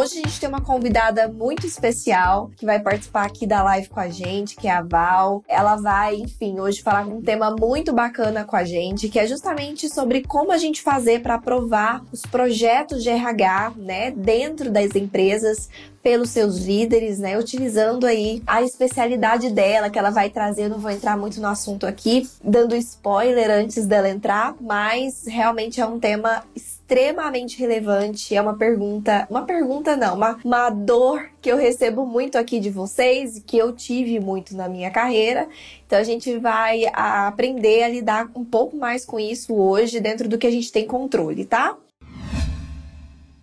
Hoje a gente tem uma convidada muito especial que vai participar aqui da live com a gente, que é a Val. Ela vai, enfim, hoje falar um tema muito bacana com a gente, que é justamente sobre como a gente fazer para aprovar os projetos de RH, né, dentro das empresas pelos seus líderes, né? Utilizando aí a especialidade dela, que ela vai trazer. Eu não vou entrar muito no assunto aqui, dando spoiler antes dela entrar, mas realmente é um tema relevante. É uma pergunta, uma pergunta não, uma, uma dor que eu recebo muito aqui de vocês, que eu tive muito na minha carreira. Então a gente vai aprender a lidar um pouco mais com isso hoje, dentro do que a gente tem controle, tá?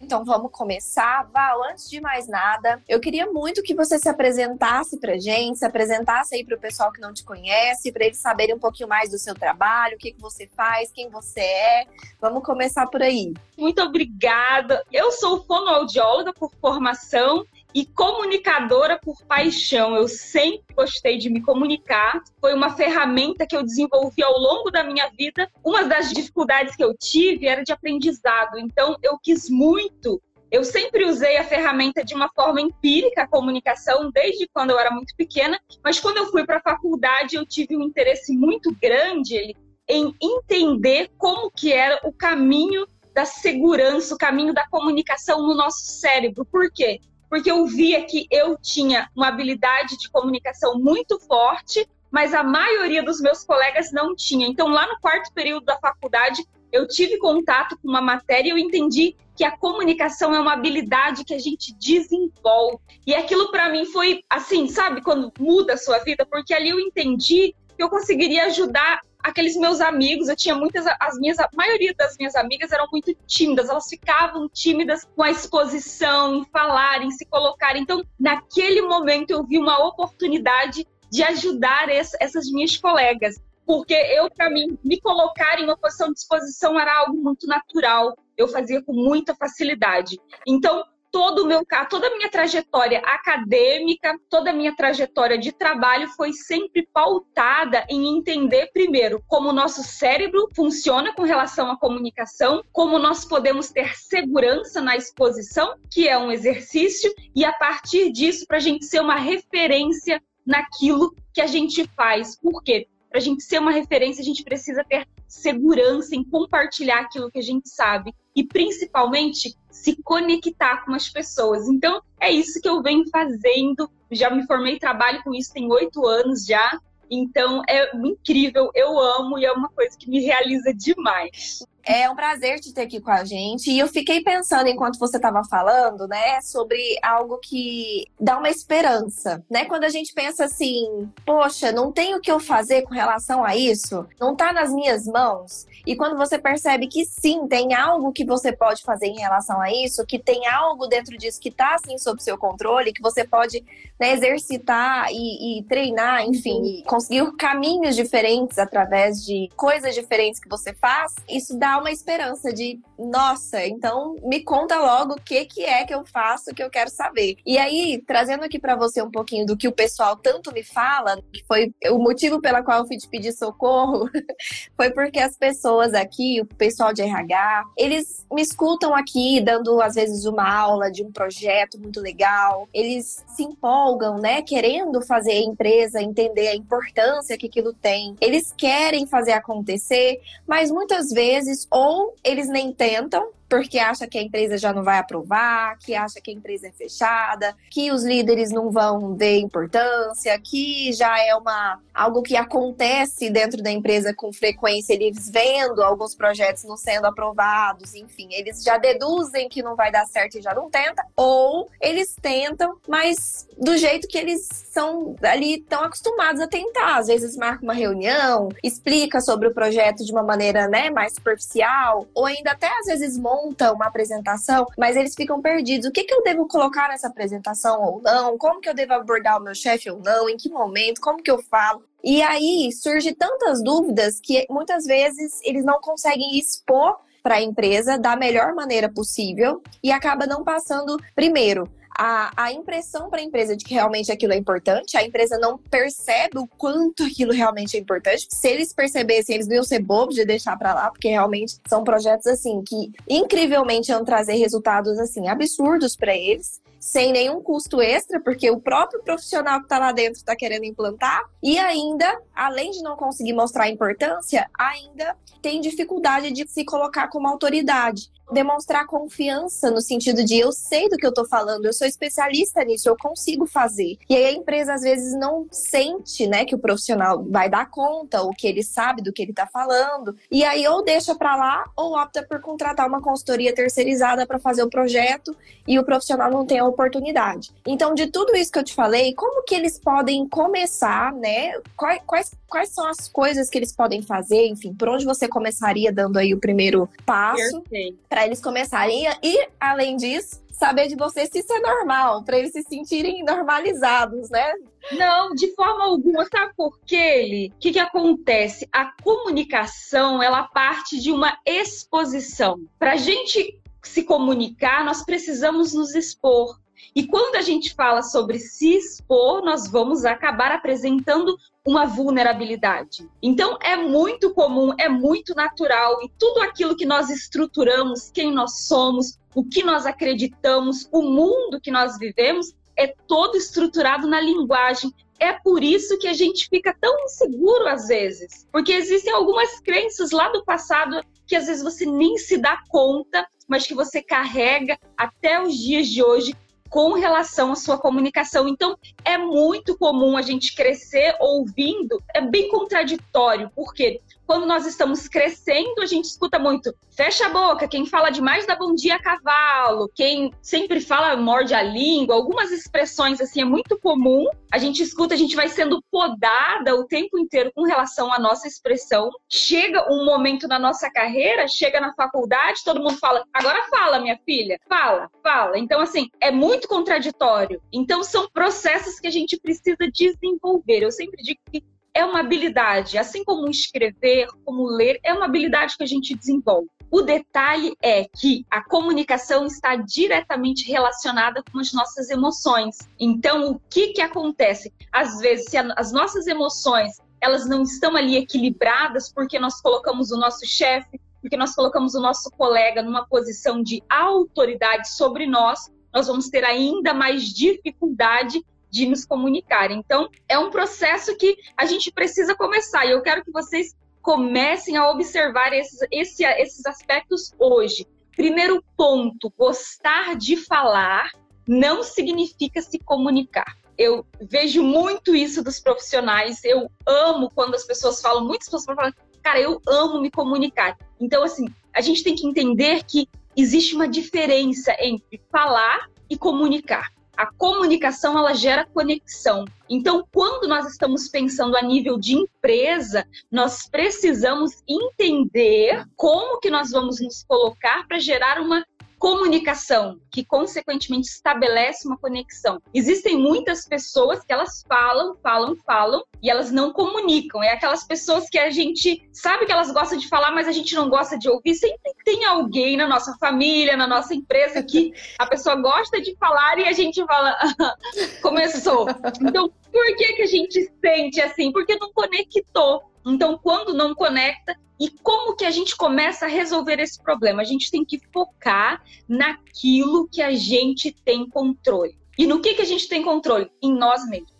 Então vamos começar. Val, antes de mais nada, eu queria muito que você se apresentasse pra gente, se apresentasse aí pro pessoal que não te conhece, para eles saberem um pouquinho mais do seu trabalho, o que, que você faz, quem você é. Vamos começar por aí. Muito obrigada. Eu sou fonoaudióloga por formação e comunicadora por paixão. Eu sempre gostei de me comunicar. Foi uma ferramenta que eu desenvolvi ao longo da minha vida. Uma das dificuldades que eu tive era de aprendizado. Então, eu quis muito. Eu sempre usei a ferramenta de uma forma empírica, a comunicação, desde quando eu era muito pequena, mas quando eu fui para a faculdade, eu tive um interesse muito grande em entender como que era o caminho da segurança, o caminho da comunicação no nosso cérebro. Por quê? Porque eu via que eu tinha uma habilidade de comunicação muito forte, mas a maioria dos meus colegas não tinha. Então, lá no quarto período da faculdade, eu tive contato com uma matéria e eu entendi que a comunicação é uma habilidade que a gente desenvolve. E aquilo para mim foi assim, sabe, quando muda a sua vida, porque ali eu entendi que eu conseguiria ajudar aqueles meus amigos, eu tinha muitas, as minhas, a maioria das minhas amigas eram muito tímidas, elas ficavam tímidas com a exposição, em falar, em se colocar. Então, naquele momento, eu vi uma oportunidade de ajudar esse, essas minhas colegas. Porque eu, para mim, me colocar em uma posição de exposição era algo muito natural. Eu fazia com muita facilidade. Então, todo o meu toda a minha trajetória acadêmica, toda a minha trajetória de trabalho foi sempre pautada em entender primeiro como o nosso cérebro funciona com relação à comunicação, como nós podemos ter segurança na exposição, que é um exercício, e a partir disso para a gente ser uma referência naquilo que a gente faz. Por quê? Para a gente ser uma referência, a gente precisa ter segurança em compartilhar aquilo que a gente sabe e principalmente se conectar com as pessoas. Então, é isso que eu venho fazendo. Já me formei, trabalho com isso tem oito anos já. Então, é incrível, eu amo e é uma coisa que me realiza demais. É um prazer te ter aqui com a gente. E eu fiquei pensando enquanto você estava falando, né, sobre algo que dá uma esperança, né? Quando a gente pensa assim, poxa, não tem o que eu fazer com relação a isso, não está nas minhas mãos. E quando você percebe que sim, tem algo que você pode fazer em relação a isso, que tem algo dentro disso que está assim sob seu controle, que você pode né, exercitar e, e, treinar, enfim, e conseguir caminhos diferentes através de coisas diferentes que você faz, isso dá uma esperança de, nossa, então me conta logo o que, que é que eu faço que eu quero saber. E aí, trazendo aqui para você um pouquinho do que o pessoal tanto me fala, que foi o motivo pela qual eu fui te pedir socorro, foi porque as pessoas aqui, o pessoal de RH, eles me escutam aqui dando às vezes uma aula de um projeto muito legal, eles se empolgam, né, querendo fazer a empresa entender a importância que aquilo tem. Eles querem fazer acontecer, mas muitas vezes ou eles nem tentam, porque acha que a empresa já não vai aprovar, que acha que a empresa é fechada, que os líderes não vão ver importância, que já é uma algo que acontece dentro da empresa com frequência, eles vendo alguns projetos não sendo aprovados, enfim, eles já deduzem que não vai dar certo e já não tenta, ou eles tentam, mas do jeito que eles são ali tão acostumados a tentar, às vezes marca uma reunião, explica sobre o projeto de uma maneira, né, mais superficial, ou ainda até às vezes monta uma apresentação, mas eles ficam perdidos. O que, que eu devo colocar nessa apresentação ou não? Como que eu devo abordar o meu chefe ou não? Em que momento? Como que eu falo? E aí surge tantas dúvidas que muitas vezes eles não conseguem expor para a empresa da melhor maneira possível e acaba não passando, primeiro, a, a impressão para a empresa de que realmente aquilo é importante, a empresa não percebe o quanto aquilo realmente é importante. Se eles percebessem, eles não iam ser bobos de deixar para lá, porque realmente são projetos assim que incrivelmente iam trazer resultados assim absurdos para eles sem nenhum custo extra, porque o próprio profissional que está lá dentro está querendo implantar, e ainda, além de não conseguir mostrar a importância, ainda tem dificuldade de se colocar como autoridade demonstrar confiança no sentido de eu sei do que eu tô falando, eu sou especialista nisso, eu consigo fazer. E aí a empresa às vezes não sente, né, que o profissional vai dar conta ou que ele sabe do que ele tá falando. E aí ou deixa para lá ou opta por contratar uma consultoria terceirizada para fazer o projeto e o profissional não tem oportunidade. Então, de tudo isso que eu te falei, como que eles podem começar, né? Quais, quais, quais são as coisas que eles podem fazer, enfim, por onde você começaria dando aí o primeiro passo? Para eles começarem e, além disso, saber de você se isso é normal, para eles se sentirem normalizados, né? Não, de forma alguma. Sabe por quê, O que, que acontece? A comunicação, ela parte de uma exposição. Para a gente se comunicar, nós precisamos nos expor. E quando a gente fala sobre se expor, nós vamos acabar apresentando uma vulnerabilidade. Então é muito comum, é muito natural e tudo aquilo que nós estruturamos, quem nós somos, o que nós acreditamos, o mundo que nós vivemos é todo estruturado na linguagem. É por isso que a gente fica tão inseguro às vezes, porque existem algumas crenças lá do passado que às vezes você nem se dá conta, mas que você carrega até os dias de hoje com relação à sua comunicação. Então, é muito comum a gente crescer ouvindo, é bem contraditório, porque quando nós estamos crescendo, a gente escuta muito fecha a boca, quem fala demais dá bom dia a cavalo, quem sempre fala morde a língua, algumas expressões assim é muito comum. A gente escuta, a gente vai sendo podada o tempo inteiro com relação à nossa expressão. Chega um momento na nossa carreira, chega na faculdade, todo mundo fala: "Agora fala, minha filha. Fala, fala". Então assim, é muito contraditório. Então são processos que a gente precisa desenvolver. Eu sempre digo que é uma habilidade, assim como escrever, como ler, é uma habilidade que a gente desenvolve. O detalhe é que a comunicação está diretamente relacionada com as nossas emoções. Então, o que que acontece? Às vezes, se as nossas emoções elas não estão ali equilibradas porque nós colocamos o nosso chefe, porque nós colocamos o nosso colega numa posição de autoridade sobre nós, nós vamos ter ainda mais dificuldade de nos comunicar. Então, é um processo que a gente precisa começar. E eu quero que vocês comecem a observar esses, esse, esses aspectos hoje. Primeiro ponto: gostar de falar não significa se comunicar. Eu vejo muito isso dos profissionais. Eu amo quando as pessoas falam, muitas pessoas falam, cara, eu amo me comunicar. Então, assim, a gente tem que entender que existe uma diferença entre falar e comunicar. A comunicação ela gera conexão. Então, quando nós estamos pensando a nível de empresa, nós precisamos entender como que nós vamos nos colocar para gerar uma comunicação, que consequentemente estabelece uma conexão. Existem muitas pessoas que elas falam, falam, falam e elas não comunicam. É aquelas pessoas que a gente sabe que elas gostam de falar, mas a gente não gosta de ouvir. Sempre tem alguém na nossa família, na nossa empresa que a pessoa gosta de falar e a gente fala, começou. Então, por que que a gente sente assim? Porque não conectou. Então, quando não conecta, e como que a gente começa a resolver esse problema? A gente tem que focar naquilo que a gente tem controle. E no que, que a gente tem controle? Em nós mesmos.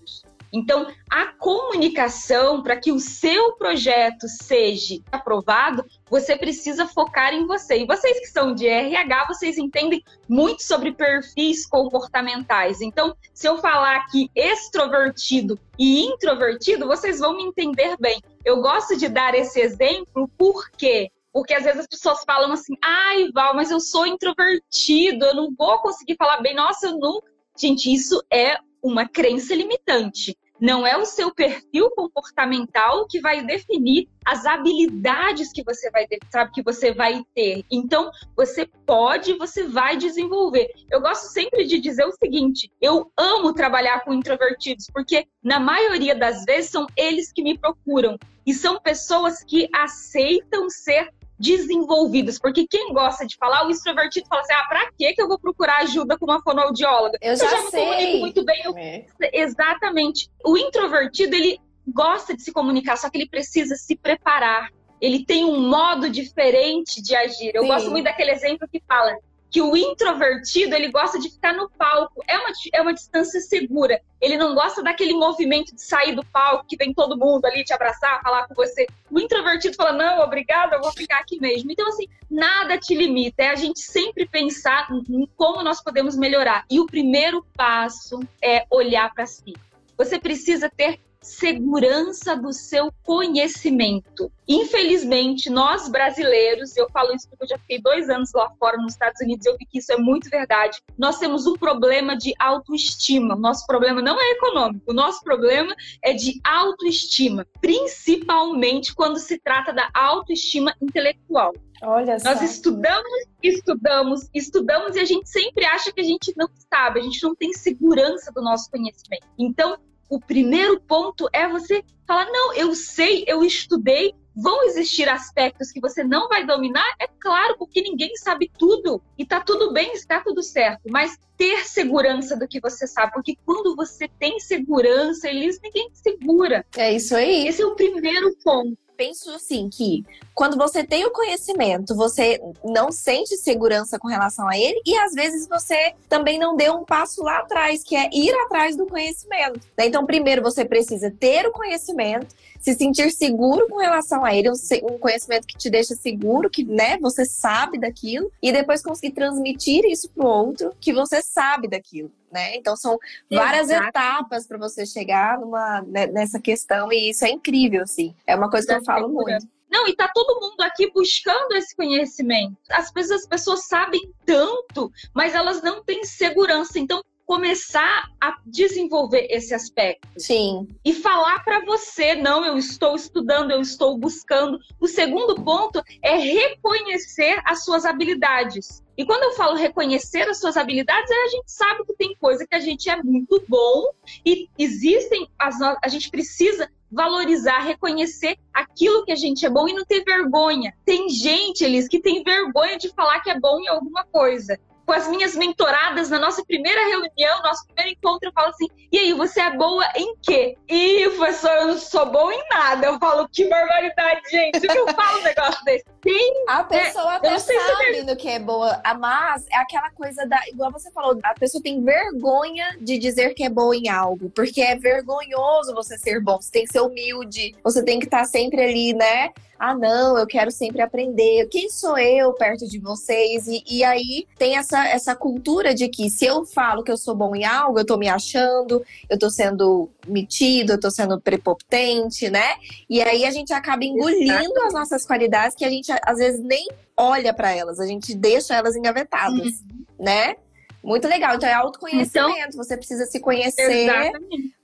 Então, a comunicação, para que o seu projeto seja aprovado, você precisa focar em você. E vocês que são de RH, vocês entendem muito sobre perfis comportamentais. Então, se eu falar aqui extrovertido e introvertido, vocês vão me entender bem. Eu gosto de dar esse exemplo porque porque às vezes as pessoas falam assim: ai, Val, mas eu sou introvertido, eu não vou conseguir falar bem. Nossa, eu nunca. Gente, isso é uma crença limitante. Não é o seu perfil comportamental que vai definir as habilidades que você vai sabe que você vai ter. Então, você pode, você vai desenvolver. Eu gosto sempre de dizer o seguinte: eu amo trabalhar com introvertidos, porque na maioria das vezes são eles que me procuram e são pessoas que aceitam ser desenvolvidas. Porque quem gosta de falar, o extrovertido fala assim: ah, pra que eu vou procurar ajuda com uma fonoaudióloga? Eu já, eu já me sei. comunico muito bem. Eu... É. Exatamente. O introvertido, ele gosta de se comunicar, só que ele precisa se preparar. Ele tem um modo diferente de agir. Eu Sim. gosto muito daquele exemplo que fala: que o introvertido ele gosta de ficar no palco. É uma, é uma distância segura. Ele não gosta daquele movimento de sair do palco, que vem todo mundo ali te abraçar, falar com você. O introvertido fala: não, obrigado, eu vou ficar aqui mesmo. Então, assim, nada te limita. É a gente sempre pensar em como nós podemos melhorar. E o primeiro passo é olhar para si. Você precisa ter segurança do seu conhecimento. Infelizmente, nós brasileiros, eu falo isso porque eu já fiquei dois anos lá fora nos Estados Unidos, eu vi que isso é muito verdade. Nós temos um problema de autoestima. Nosso problema não é econômico, o nosso problema é de autoestima, principalmente quando se trata da autoestima intelectual. Olha Nós estudamos, estudamos, estudamos e a gente sempre acha que a gente não sabe, a gente não tem segurança do nosso conhecimento. Então, o primeiro ponto é você falar: não, eu sei, eu estudei. Vão existir aspectos que você não vai dominar? É claro, porque ninguém sabe tudo. E tá tudo bem, está tudo certo. Mas ter segurança do que você sabe. Porque quando você tem segurança, eles ninguém segura. É isso aí. Esse é o primeiro ponto penso assim que quando você tem o conhecimento, você não sente segurança com relação a ele e às vezes você também não deu um passo lá atrás, que é ir atrás do conhecimento. Né? Então, primeiro você precisa ter o conhecimento, se sentir seguro com relação a ele, um conhecimento que te deixa seguro, que né, você sabe daquilo, e depois conseguir transmitir isso para o outro, que você sabe daquilo né? Então são várias Exato. etapas para você chegar numa, né, nessa questão e isso é incrível, assim. É uma coisa que eu falo muito. Não, e tá todo mundo aqui buscando esse conhecimento. Às vezes as pessoas sabem tanto, mas elas não têm segurança. Então, começar a desenvolver esse aspecto. Sim. E falar para você, não, eu estou estudando, eu estou buscando. O segundo ponto é reconhecer as suas habilidades. E quando eu falo reconhecer as suas habilidades, é a gente sabe que tem coisa que a gente é muito bom e existem as a gente precisa valorizar, reconhecer aquilo que a gente é bom e não ter vergonha. Tem gente, Elis, que tem vergonha de falar que é bom em alguma coisa com as minhas mentoradas na nossa primeira reunião, nosso primeiro encontro, eu falo assim: e aí, você é boa em quê? E, professor, eu não sou boa em nada. Eu falo, que barbaridade, gente. Eu falo um negócio desse? Sim. A pessoa é, até sabe no que é boa, mas é aquela coisa da. Igual você falou, a pessoa tem vergonha de dizer que é boa em algo, porque é vergonhoso você ser bom. Você tem que ser humilde, você tem que estar sempre ali, né? ah, não, eu quero sempre aprender. Quem sou eu perto de vocês? E, e, aí tem essa, essa cultura de que se eu falo que eu sou bom em algo, eu tô me achando, eu tô sendo metido, eu tô sendo prepotente, né? E aí a gente acaba engolindo as nossas qualidades que a gente às vezes nem olha para elas, a gente deixa elas engavetadas, uhum. né? Muito legal. Então é autoconhecimento. Então, você precisa se conhecer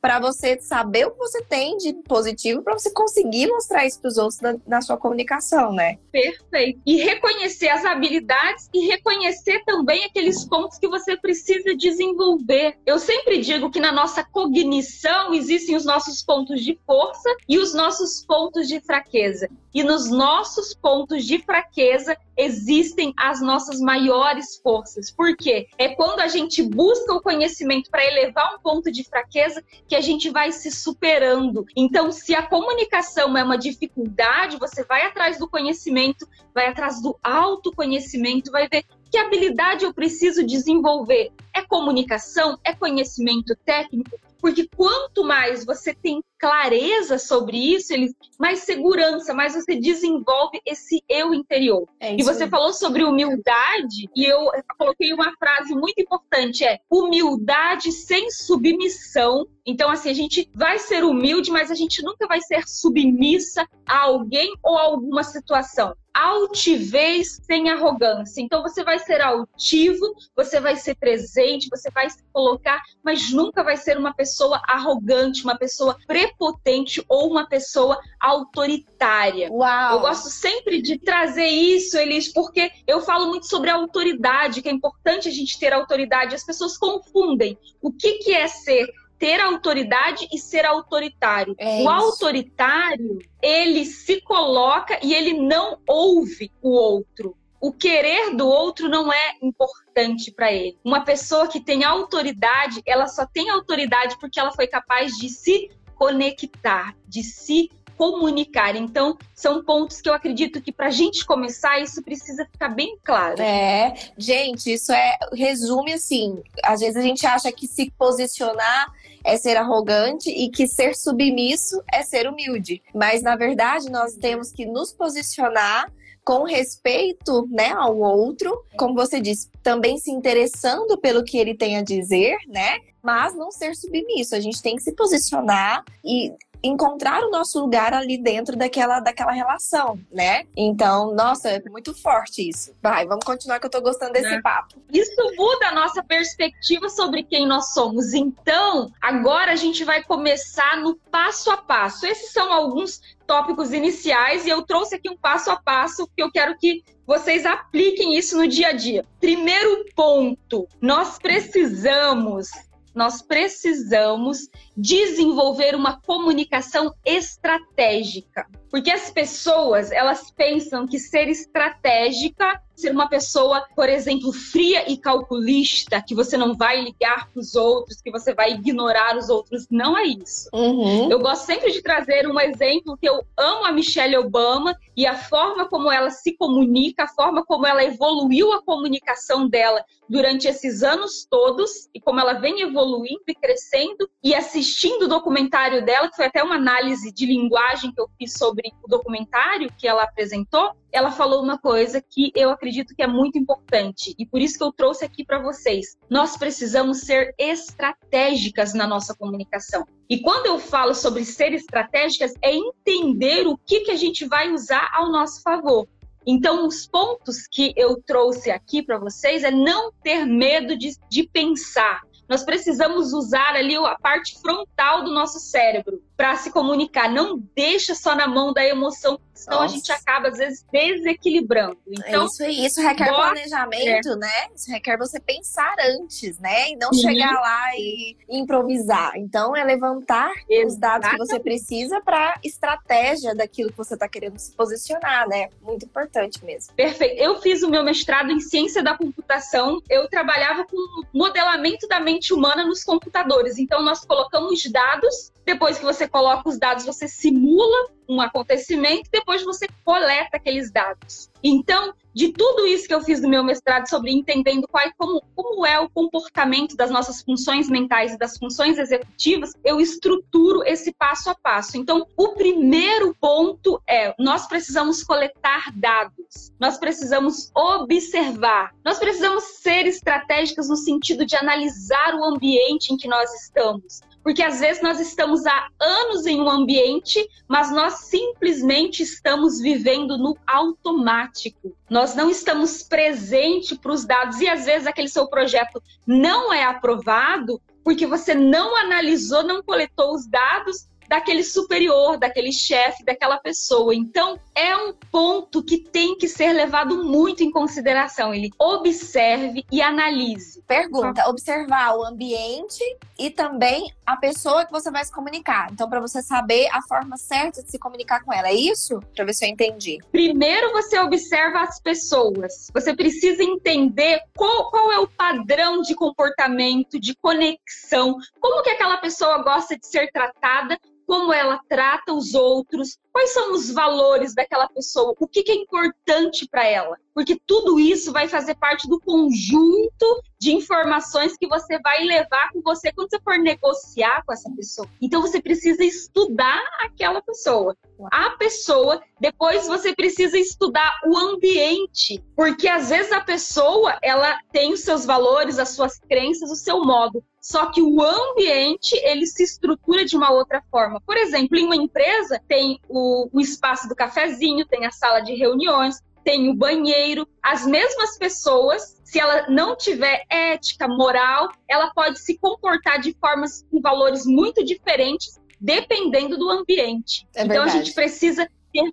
para você saber o que você tem de positivo para você conseguir mostrar isso para os outros na, na, sua comunicação, né? Perfeito. E reconhecer as habilidades e reconhecer também aqueles pontos que você precisa desenvolver. Eu sempre digo que na nossa cognição existem os nossos pontos de força e os nossos pontos de fraqueza. E nos nossos pontos de fraqueza existem as nossas maiores forças. Por quê? É quando a gente busca o conhecimento para elevar um ponto de fraqueza que a gente vai se superando. Então, se a comunicação é uma dificuldade, você vai atrás do conhecimento, vai atrás do autoconhecimento, vai ver que habilidade eu preciso desenvolver. É comunicação? É conhecimento técnico? Porque quanto mais você tem clareza sobre isso, ele, mais segurança, mais você desenvolve esse eu interior. É e você falou sobre humildade, e eu coloquei uma frase muito importante: é humildade sem submissão. Então, assim, a gente vai ser humilde, mas a gente nunca vai ser submissa a alguém ou a alguma situação. altivez sem arrogância. Então você vai ser altivo, você vai ser presente, você vai se colocar, mas nunca vai ser uma pessoa arrogante, uma pessoa prepotente ou uma pessoa autoritária. Uau. Eu gosto sempre de trazer isso, Elis, porque eu falo muito sobre a autoridade, que é importante a gente ter autoridade. As pessoas confundem o que, que é ser ter autoridade e ser autoritário. É o autoritário, ele se coloca e ele não ouve o outro. O querer do outro não é importante para ele. Uma pessoa que tem autoridade, ela só tem autoridade porque ela foi capaz de se conectar, de se comunicar. Então, são pontos que eu acredito que para a gente começar, isso precisa ficar bem claro. É, gente, isso é resume assim. Às vezes a gente acha que se posicionar é ser arrogante e que ser submisso é ser humilde. Mas na verdade, nós temos que nos posicionar com respeito, né, ao outro, como você disse, também se interessando pelo que ele tem a dizer, né? Mas não ser submisso. A gente tem que se posicionar e encontrar o nosso lugar ali dentro daquela, daquela relação, né? Então, nossa, é muito forte isso. Vai, vamos continuar que eu tô gostando desse É. papo. Isso muda a nossa perspectiva sobre quem nós somos. Então, agora a gente vai começar no passo a passo. Esses são alguns tópicos iniciais e eu trouxe aqui um passo a passo que eu quero que vocês apliquem isso no dia a dia. Primeiro ponto, nós precisamos nós precisamos desenvolver uma comunicação estratégica. Porque as pessoas, elas pensam que ser estratégica, ser uma pessoa, por exemplo, fria e calculista, que você não vai ligar para os outros, que você vai ignorar os outros, não é isso. Uhum. Eu gosto sempre de trazer um exemplo que eu amo a Michelle Obama e a forma como ela se comunica, a forma como ela evoluiu a comunicação dela durante esses anos todos e como ela vem evoluindo e crescendo e assistindo o documentário dela, que foi até uma análise de linguagem que eu fiz sobre o documentário que ela apresentou, ela falou uma coisa que eu acredito que é muito importante e por isso que eu trouxe aqui para vocês. Nós precisamos ser estratégicas na nossa comunicação. E quando eu falo sobre ser estratégicas, é entender o que, que a gente vai usar ao nosso favor. Então, os pontos que eu trouxe aqui para vocês é não ter medo de, de pensar. Nós precisamos usar ali a parte frontal do nosso cérebro para se comunicar. Não deixa só na mão da emoção, senão a Nossa. gente acaba, às vezes, desequilibrando. Então, isso isso requer bota- planejamento, né? Isso requer você pensar antes, né? E não Uhum. chegar lá e improvisar. Então, é levantar os dados que você precisa para estratégia daquilo que você está querendo se posicionar, né? Muito importante mesmo. Perfeito. Eu fiz o meu mestrado em ciência da computação. Eu trabalhava com modelamento da mente humana nos computadores. Então, nós colocamos dados. Depois que você coloca os dados, você simula um acontecimento. Depois você coleta aqueles dados. Então, de tudo isso que eu fiz no meu mestrado sobre entendendo qual, como, como é o comportamento das nossas funções mentais e das funções executivas, eu estruturo esse passo a passo. Então, o primeiro ponto é: nós precisamos coletar dados, nós precisamos observar, nós precisamos ser estratégicas no sentido de analisar o ambiente em que nós estamos. Porque às vezes nós estamos há anos em um ambiente, mas nós simplesmente estamos vivendo no automático. Nós não estamos presentes para os dados e às vezes aquele seu projeto não é aprovado porque você não analisou, não coletou os dados daquele superior, daquele chefe, daquela pessoa. Então, é um ponto que tem que ser levado muito em consideração. Ele observe e analise. Pergunta: observar o ambiente e também a pessoa que você vai se comunicar. Então, para você saber a forma certa de se comunicar com ela. É isso? Para ver se eu entendi. Primeiro você observa as pessoas. Você precisa entender qual, qual é o padrão de comportamento, de conexão, como que aquela pessoa gosta de ser tratada, como ela trata os outros, quais são os valores daquela pessoa, o que, que é importante para ela. Porque tudo isso vai fazer parte do conjunto de informações que você vai levar com você quando você for negociar com essa pessoa. Então você precisa estudar aquela pessoa. A pessoa, depois você precisa estudar o ambiente, porque às vezes a pessoa, ela tem os seus valores, as suas crenças, o seu modo. Só que o ambiente ele se estrutura de uma outra forma. Por exemplo, em uma empresa tem o, o espaço do cafezinho, tem a sala de reuniões, tem o banheiro. As mesmas pessoas, se ela não tiver ética, moral, ela pode se comportar de formas com valores muito diferentes, dependendo do ambiente. É então a gente precisa ter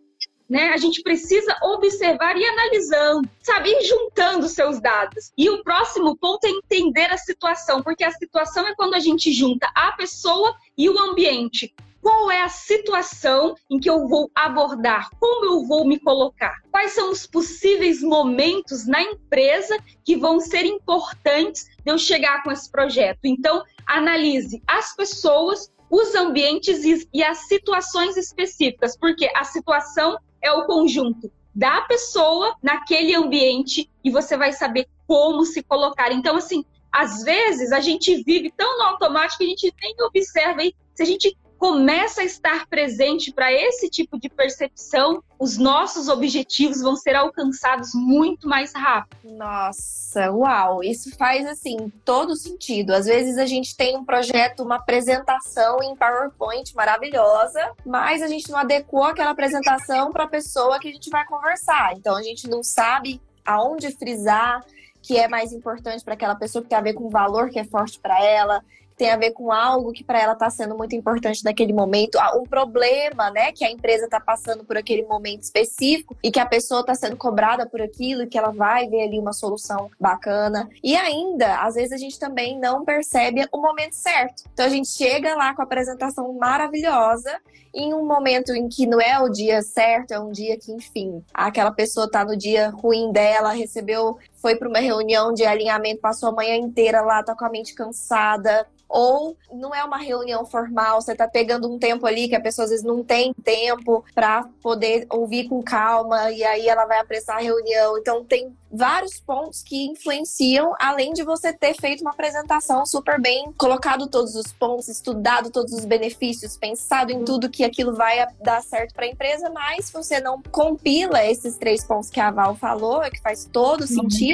né? A gente precisa observar e analisando, sabe, ir juntando seus dados. E o próximo ponto é entender a situação, porque a situação é quando a gente junta a pessoa e o ambiente. Qual é a situação em que eu vou abordar? Como eu vou me colocar? Quais são os possíveis momentos na empresa que vão ser importantes de eu chegar com esse projeto? Então, analise as pessoas, os ambientes e as situações específicas, porque a situação é o conjunto da pessoa naquele ambiente e você vai saber como se colocar. Então, assim, às vezes a gente vive tão no automático que a gente nem observa. E se a gente começa a estar presente para esse tipo de percepção, os nossos objetivos vão ser alcançados muito mais rápido. Nossa, uau! Isso faz assim todo sentido. Às vezes a gente tem um projeto, uma apresentação em PowerPoint maravilhosa, mas a gente não adequou aquela apresentação para a pessoa que a gente vai conversar. Então a gente não sabe aonde frisar que é mais importante para aquela pessoa que tem a ver com o valor que é forte para ela, tem a ver com algo que para ela está sendo muito importante naquele momento, um problema, né, que a empresa está passando por aquele momento específico e que a pessoa está sendo cobrada por aquilo e que ela vai ver ali uma solução bacana. E ainda, às vezes a gente também não percebe o momento certo. Então a gente chega lá com a apresentação maravilhosa em um momento em que não é o dia certo, é um dia que, enfim, aquela pessoa está no dia ruim dela, recebeu, foi para uma reunião de alinhamento, passou a manhã inteira lá, tá com a mente cansada, ou não é uma reunião formal, você está pegando um tempo ali que a pessoa às vezes não tem tempo para poder ouvir com calma e aí ela vai apressar a reunião. Então tem vários pontos que influenciam, além de você ter feito uma apresentação super bem, colocado todos os pontos, estudado todos os benefícios, pensado em tudo que aquilo vai dar certo para a empresa, mas você não compila esses três pontos que a Val falou, é que faz todo sentido,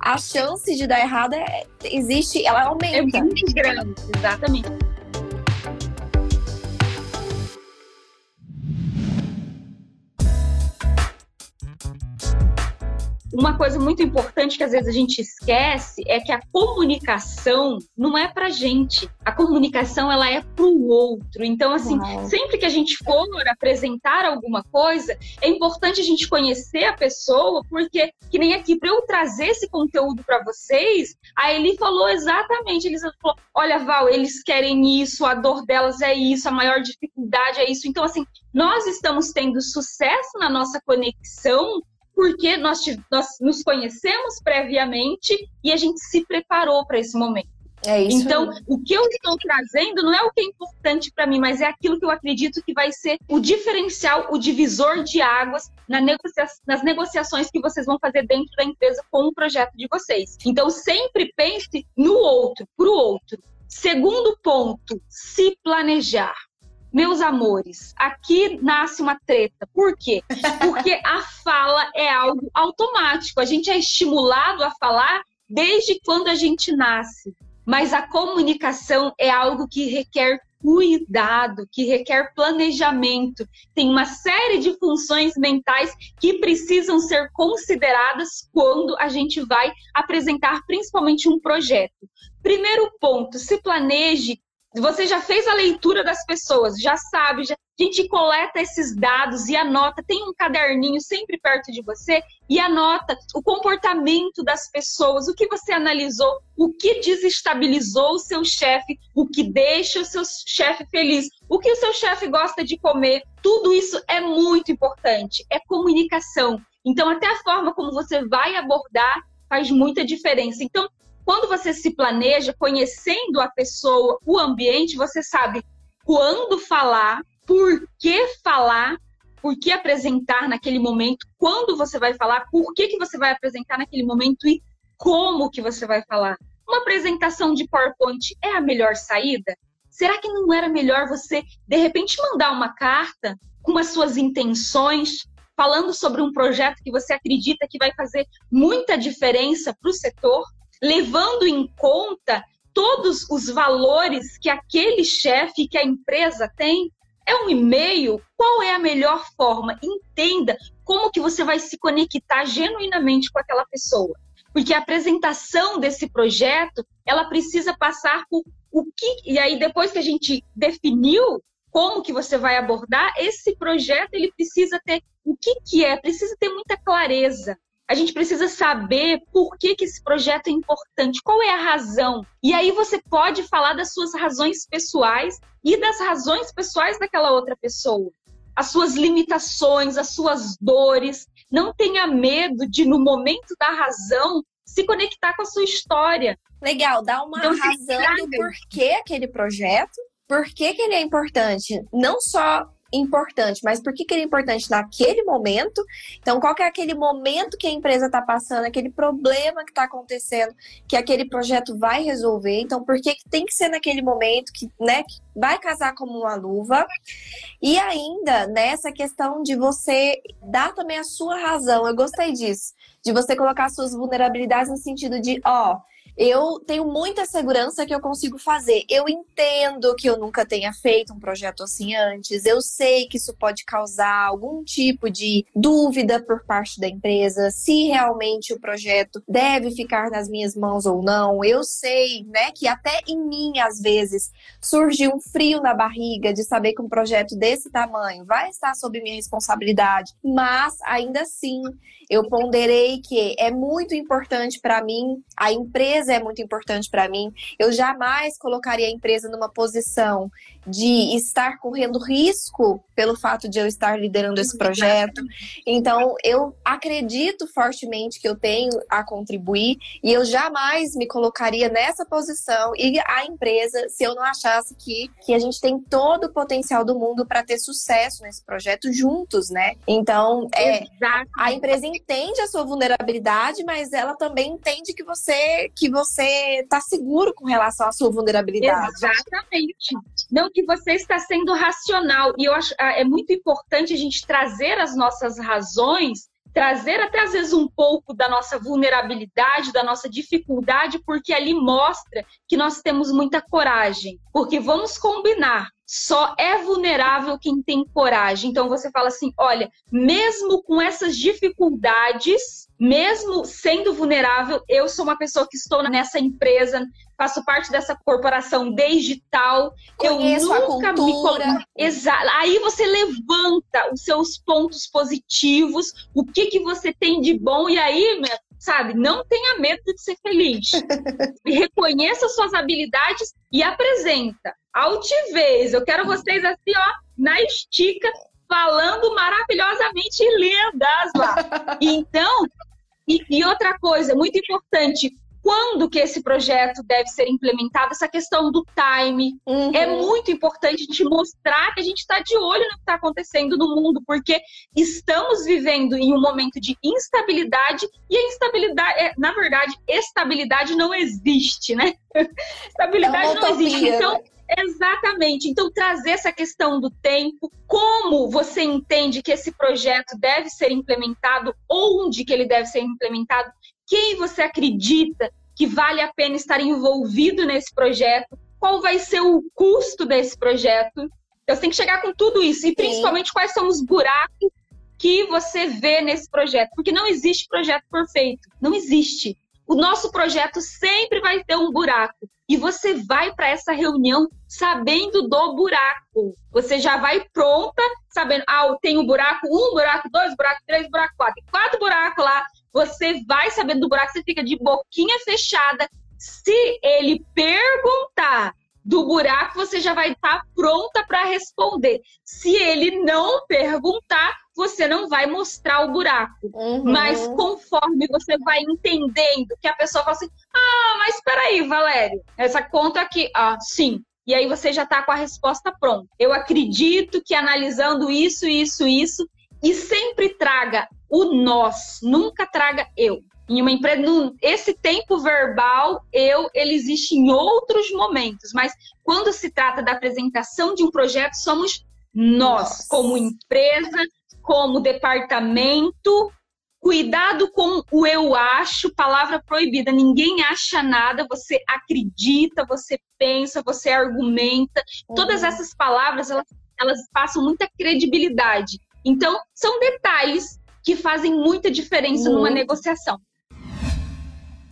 a chance de dar errado é, existe, ela aumenta. É muito grande, exatamente. Uma coisa muito importante que às vezes a gente esquece é que a comunicação não é para gente. A comunicação ela é para o outro. Então, assim, Uau. sempre que a gente for apresentar alguma coisa, é importante a gente conhecer a pessoa, porque que nem aqui para eu trazer esse conteúdo para vocês, a Eli falou exatamente. Eles falou: "Olha, Val, eles querem isso, a dor delas é isso, a maior dificuldade é isso". Então, assim, nós estamos tendo sucesso na nossa conexão porque nós, nós nos conhecemos previamente e a gente se preparou para esse momento. É isso então, aí. o que eu estou trazendo não é o que é importante para mim, mas é aquilo que eu acredito que vai ser o diferencial, o divisor de águas na negocia nas negociações que vocês vão fazer dentro da empresa com o projeto de vocês. Então, sempre pense no outro, para o outro. Segundo ponto, se planejar. Meus amores, aqui nasce uma treta. Por quê? Porque a fala é algo automático. A gente é estimulado a falar desde quando a gente nasce. Mas a comunicação é algo que requer cuidado, que requer planejamento. Tem uma série de funções mentais que precisam ser consideradas quando a gente vai apresentar principalmente um projeto. Primeiro ponto, se planeje você já fez a leitura das pessoas, já sabe, já, a gente coleta esses dados e anota, tem um caderninho sempre perto de você e anota o comportamento das pessoas, o que você analisou, o que desestabilizou o seu chefe, o que deixa o seu chefe feliz, o que o seu chefe gosta de comer. Tudo isso é muito importante, é comunicação. Então, até a forma como você vai abordar faz muita diferença. Então, quando você se planeja, conhecendo a pessoa, o ambiente, você sabe quando falar, por que falar, por que apresentar naquele momento, quando você vai falar, por que, que você vai apresentar naquele momento e como que você vai falar. Uma apresentação de PowerPoint é a melhor saída? Será que não era melhor você, de repente, mandar uma carta com as suas intenções, falando sobre um projeto que você acredita que vai fazer muita diferença para o setor? Levando em conta todos os valores que aquele chefe, que a empresa tem? É um e-mail? Qual é a melhor forma? Entenda como que você vai se conectar genuinamente com aquela pessoa. Porque a apresentação desse projeto, ela precisa passar por o que e aí depois que a gente definiu como que você vai abordar esse projeto, ele precisa ter o que que é, precisa ter muita clareza. A gente precisa saber por que, que esse projeto é importante, qual é a razão. E aí você pode falar das suas razões pessoais e das razões pessoais daquela outra pessoa. As suas limitações, as suas dores. Não tenha medo de, no momento da razão, se conectar com a sua história. Legal, dá uma então, razão do porquê aquele projeto, por que, que ele é importante. Não só importante, mas por que, que ele é importante naquele momento? Então, qual que é aquele momento que a empresa está passando, aquele problema que está acontecendo, que aquele projeto vai resolver? Então, por que, que tem que ser naquele momento que, né, que vai casar como uma luva? E ainda nessa né, questão de você dar também a sua razão, eu gostei disso, de você colocar suas vulnerabilidades no sentido de, ó, eu tenho muita segurança que eu consigo fazer. Eu entendo que eu nunca tenha feito um projeto assim antes. Eu sei que isso pode causar algum tipo de dúvida por parte da empresa, se realmente o projeto deve ficar nas minhas mãos ou não. Eu sei, né, que até em mim às vezes surge um frio na barriga de saber que um projeto desse tamanho vai estar sob minha responsabilidade, mas ainda assim eu ponderei que é muito importante para mim, a empresa é muito importante para mim. Eu jamais colocaria a empresa numa posição de estar correndo risco pelo fato de eu estar liderando esse projeto. Então, eu acredito fortemente que eu tenho a contribuir e eu jamais me colocaria nessa posição e a empresa se eu não achasse que, que a gente tem todo o potencial do mundo para ter sucesso nesse projeto juntos, né? Então, é, a empresa entende a sua vulnerabilidade, mas ela também entende que você que você está seguro com relação à sua vulnerabilidade. Exatamente. Não que você está sendo racional. E eu acho ah, é muito importante a gente trazer as nossas razões, trazer até às vezes um pouco da nossa vulnerabilidade, da nossa dificuldade, porque ali mostra que nós temos muita coragem. Porque vamos combinar, só é vulnerável quem tem coragem. Então você fala assim: olha, mesmo com essas dificuldades, mesmo sendo vulnerável, eu sou uma pessoa que estou nessa empresa, faço parte dessa corporação desde tal, Conheço eu nunca me Exato. Aí você levanta os seus pontos positivos, o que que você tem de bom e aí, sabe, não tenha medo de ser feliz. reconheça suas habilidades e apresenta. Altivez, eu quero vocês assim, ó, na estica, falando maravilhosamente lindas lá. Então, e, e outra coisa, muito importante, quando que esse projeto deve ser implementado, essa questão do time. Uhum. É muito importante a gente mostrar que a gente está de olho no que está acontecendo no mundo, porque estamos vivendo em um momento de instabilidade e a instabilidade, é, na verdade, estabilidade não existe, né? estabilidade é não existe. Então, né? Exatamente. Então, trazer essa questão do tempo, como você entende que esse projeto deve ser implementado, onde que ele deve ser implementado, quem você acredita que vale a pena estar envolvido nesse projeto, qual vai ser o custo desse projeto. Então, você tem que chegar com tudo isso, e principalmente Sim. quais são os buracos que você vê nesse projeto, porque não existe projeto perfeito, não existe. O nosso projeto sempre vai ter um buraco e você vai para essa reunião sabendo do buraco. Você já vai pronta, sabendo, ah, tem um buraco, um buraco, dois buracos, três buracos, quatro. Quatro buracos lá, você vai sabendo do buraco, você fica de boquinha fechada. Se ele perguntar do buraco, você já vai estar tá pronta para responder. Se ele não perguntar, você não vai mostrar o buraco. Uhum. Mas conforme você vai entendendo que a pessoa fala assim: ah, mas espera aí, Valério, essa conta aqui, ah, sim. E aí você já está com a resposta pronta. Eu acredito que analisando isso, isso, isso, e sempre traga o nós, nunca traga eu. Em uma empresa, esse tempo verbal, eu, ele existe em outros momentos, mas quando se trata da apresentação de um projeto, somos nós, Nossa. como empresa, como departamento, Cuidado com o eu acho, palavra proibida. Ninguém acha nada, você acredita, você pensa, você argumenta. Uhum. Todas essas palavras, elas, elas passam muita credibilidade. Então, são detalhes que fazem muita diferença uhum. numa negociação.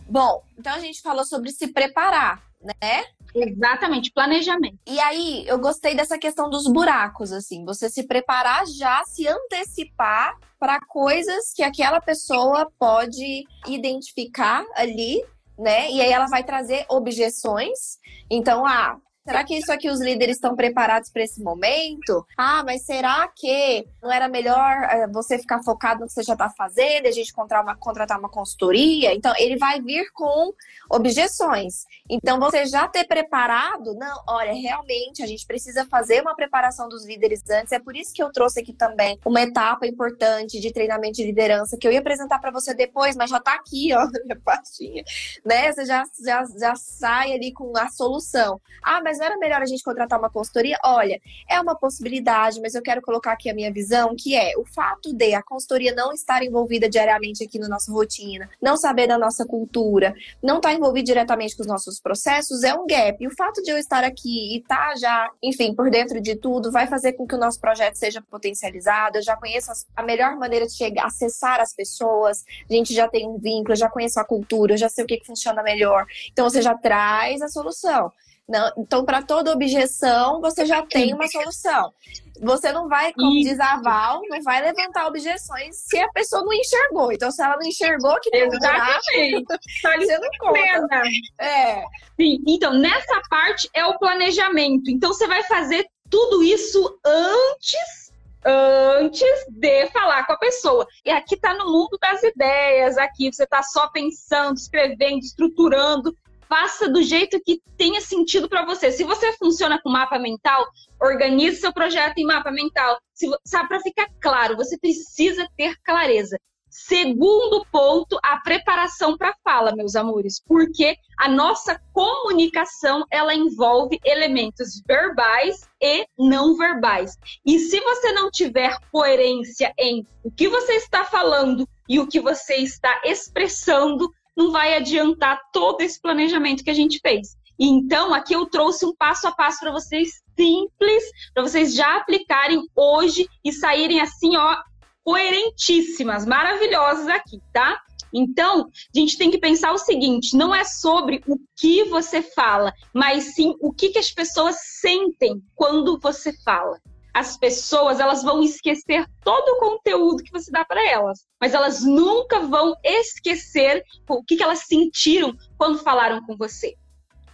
Bom, então a gente falou sobre se preparar, né? Exatamente, planejamento. E aí, eu gostei dessa questão dos buracos, assim, você se preparar já, se antecipar para coisas que aquela pessoa pode identificar ali, né? E aí ela vai trazer objeções. Então, ah, Será que isso aqui os líderes estão preparados para esse momento? Ah, mas será que não era melhor eh, você ficar focado no que você já está fazendo, a gente contratar uma, contratar uma consultoria? Então, ele vai vir com objeções. Então, você já ter preparado, não, olha, realmente a gente precisa fazer uma preparação dos líderes antes. É por isso que eu trouxe aqui também uma etapa importante de treinamento de liderança que eu ia apresentar para você depois, mas já está aqui, ó, na minha pastinha, né? Você já, já, já sai ali com a solução. Ah, mas mas não era melhor a gente contratar uma consultoria? Olha, é uma possibilidade, mas eu quero colocar aqui a minha visão, que é o fato de a consultoria não estar envolvida diariamente aqui na nossa rotina, não saber da nossa cultura, não estar tá envolvido diretamente com os nossos processos, é um gap. E o fato de eu estar aqui e estar tá já, enfim, por dentro de tudo, vai fazer com que o nosso projeto seja potencializado. Eu já conheço a melhor maneira de chegar, acessar as pessoas, a gente já tem um vínculo, eu já conheço a cultura, eu já sei o que, que funciona melhor. Então você já traz a solução. Não, então, para toda objeção, você já tem uma solução. Você não vai, como Isso. diz a Val, não vai levantar objeções se a pessoa não enxergou. Então, se ela não enxergou que tem Exatamente. você não conta. É. Sim, então, nessa parte é o planejamento. Então, você vai fazer tudo isso antes antes de falar com a pessoa. E aqui está no mundo das ideias, aqui você está só pensando, escrevendo, estruturando faça do jeito que tenha sentido para você. Se você funciona com mapa mental, organize seu projeto em mapa mental. Se, sabe, para ficar claro, você precisa ter clareza. Segundo ponto, a preparação para fala, meus amores, porque a nossa comunicação ela envolve elementos verbais e não verbais. E se você não tiver coerência em o que você está falando e o que você está expressando, não vai adiantar todo esse planejamento que a gente fez. Então, aqui eu trouxe um passo a passo para vocês simples, para vocês já aplicarem hoje e saírem assim, ó, coerentíssimas, maravilhosas aqui, tá? Então, a gente tem que pensar o seguinte: não é sobre o que você fala, mas sim o que, que as pessoas sentem quando você fala as pessoas elas vão esquecer todo o conteúdo que você dá para elas, mas elas nunca vão esquecer o que, que elas sentiram quando falaram com você.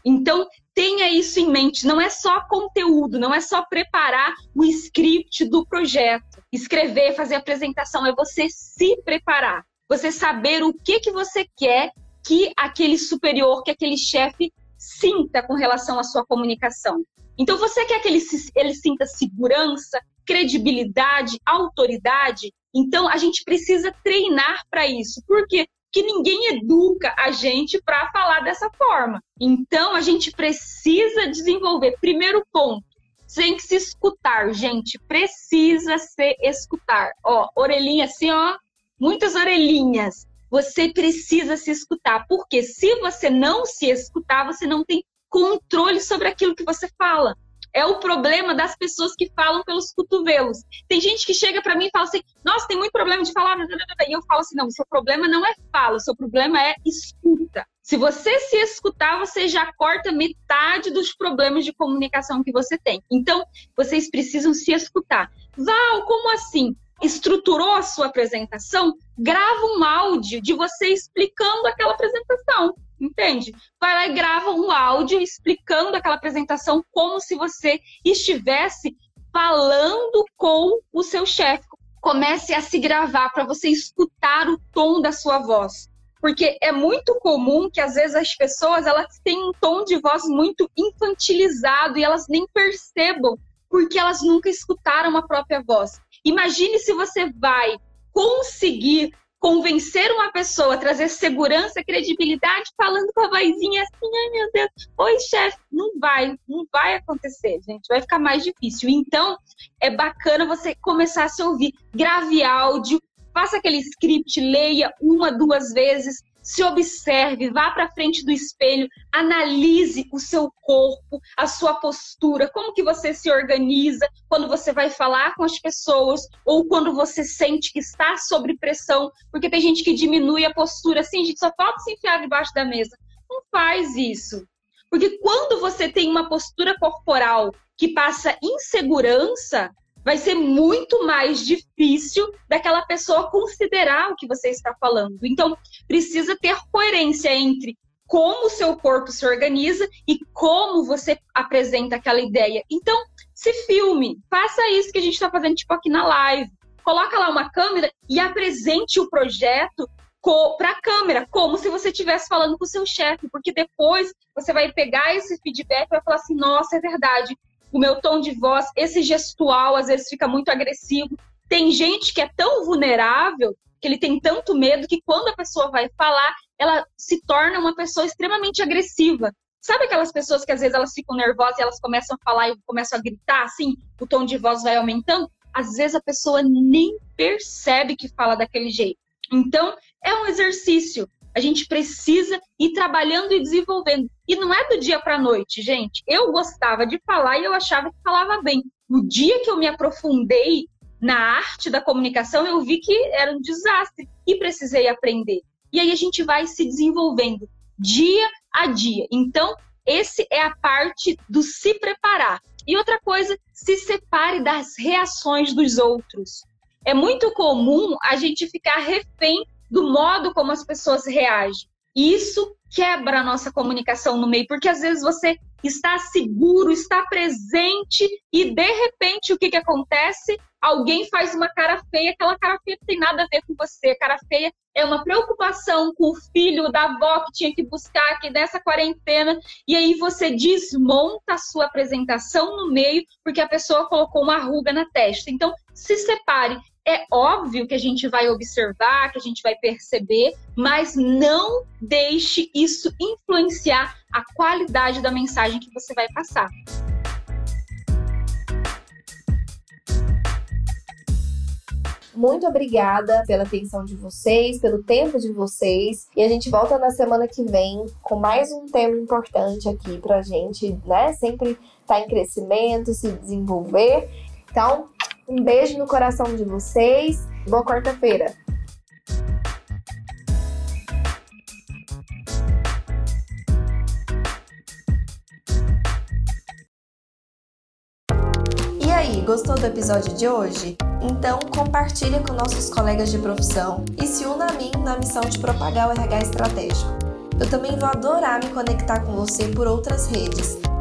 Então, tenha isso em mente. Não é só conteúdo, não é só preparar o script do projeto, escrever, fazer apresentação, é você se preparar, você saber o que, que você quer que aquele superior, que aquele chefe sinta com relação à sua comunicação. Então, você quer que ele, se, ele sinta segurança, credibilidade, autoridade? Então, a gente precisa treinar para isso. Por quê? Porque ninguém educa a gente para falar dessa forma. Então, a gente precisa desenvolver. Primeiro ponto, tem que se escutar, gente. Precisa se escutar. Ó, orelhinha assim, ó, muitas orelhinhas. Você precisa se escutar, porque se você não se escutar, você não tem controle sobre aquilo que você fala. É o problema das pessoas que falam pelos cotovelos. Tem gente que chega para mim e fala assim: Nossa, tem muito problema de falar. E eu falo assim: Não, seu problema não é fala, seu problema é escuta. Se você se escutar, você já corta metade dos problemas de comunicação que você tem. Então, vocês precisam se escutar. Val, como assim? Estruturou a sua apresentação? Grava um áudio de você explicando aquela apresentação entende? Vai lá e grava um áudio explicando aquela apresentação como se você estivesse falando com o seu chefe. Comece a se gravar para você escutar o tom da sua voz. Porque é muito comum que às vezes as pessoas elas têm um tom de voz muito infantilizado e elas nem percebam porque elas nunca escutaram a própria voz. Imagine se você vai conseguir convencer uma pessoa trazer segurança, credibilidade, falando com a vozinha assim, ai meu Deus, oi chefe, não vai, não vai acontecer, gente, vai ficar mais difícil. Então, é bacana você começar a se ouvir, grave áudio, faça aquele script, leia uma, duas vezes, se observe, vá para frente do espelho, analise o seu corpo, a sua postura, como que você se organiza quando você vai falar com as pessoas ou quando você sente que está sob pressão, porque tem gente que diminui a postura assim, gente só falta se enfiar debaixo da mesa. Não faz isso. Porque quando você tem uma postura corporal que passa insegurança, vai ser muito mais difícil daquela pessoa considerar o que você está falando. Então, precisa ter coerência entre como o seu corpo se organiza e como você apresenta aquela ideia. Então, se filme, faça isso que a gente está fazendo tipo aqui na live. Coloca lá uma câmera e apresente o projeto para a câmera, como se você estivesse falando com o seu chefe, porque depois você vai pegar esse feedback e vai falar assim: nossa, é verdade, o meu tom de voz, esse gestual às vezes fica muito agressivo. Tem gente que é tão vulnerável que ele tem tanto medo que quando a pessoa vai falar, ela se torna uma pessoa extremamente agressiva. Sabe aquelas pessoas que às vezes elas ficam nervosas e elas começam a falar e começam a gritar assim, o tom de voz vai aumentando? Às vezes a pessoa nem percebe que fala daquele jeito. Então, é um exercício. A gente precisa ir trabalhando e desenvolvendo. E não é do dia para a noite, gente. Eu gostava de falar e eu achava que falava bem. No dia que eu me aprofundei na arte da comunicação, eu vi que era um desastre e precisei aprender. E aí a gente vai se desenvolvendo dia a dia. Então, esse é a parte do se preparar. E outra coisa, se separe das reações dos outros. É muito comum a gente ficar refém do modo como as pessoas reagem. E isso quebra a nossa comunicação no meio, porque às vezes você está seguro, está presente e de repente o que, que acontece? Alguém faz uma cara feia, aquela cara feia não tem nada a ver com você. A cara feia é uma preocupação com o filho da avó que tinha que buscar aqui nessa quarentena, e aí você desmonta a sua apresentação no meio porque a pessoa colocou uma ruga na testa. Então, se separe. É óbvio que a gente vai observar, que a gente vai perceber, mas não deixe isso influenciar a qualidade da mensagem que você vai passar. Muito obrigada pela atenção de vocês, pelo tempo de vocês. E a gente volta na semana que vem com mais um tema importante aqui pra gente, né? Sempre estar tá em crescimento, se desenvolver. Então, um beijo no coração de vocês. Boa quarta-feira. E aí, gostou do episódio de hoje? Então compartilhe com nossos colegas de profissão e se una a mim na missão de propagar o RH estratégico. Eu também vou adorar me conectar com você por outras redes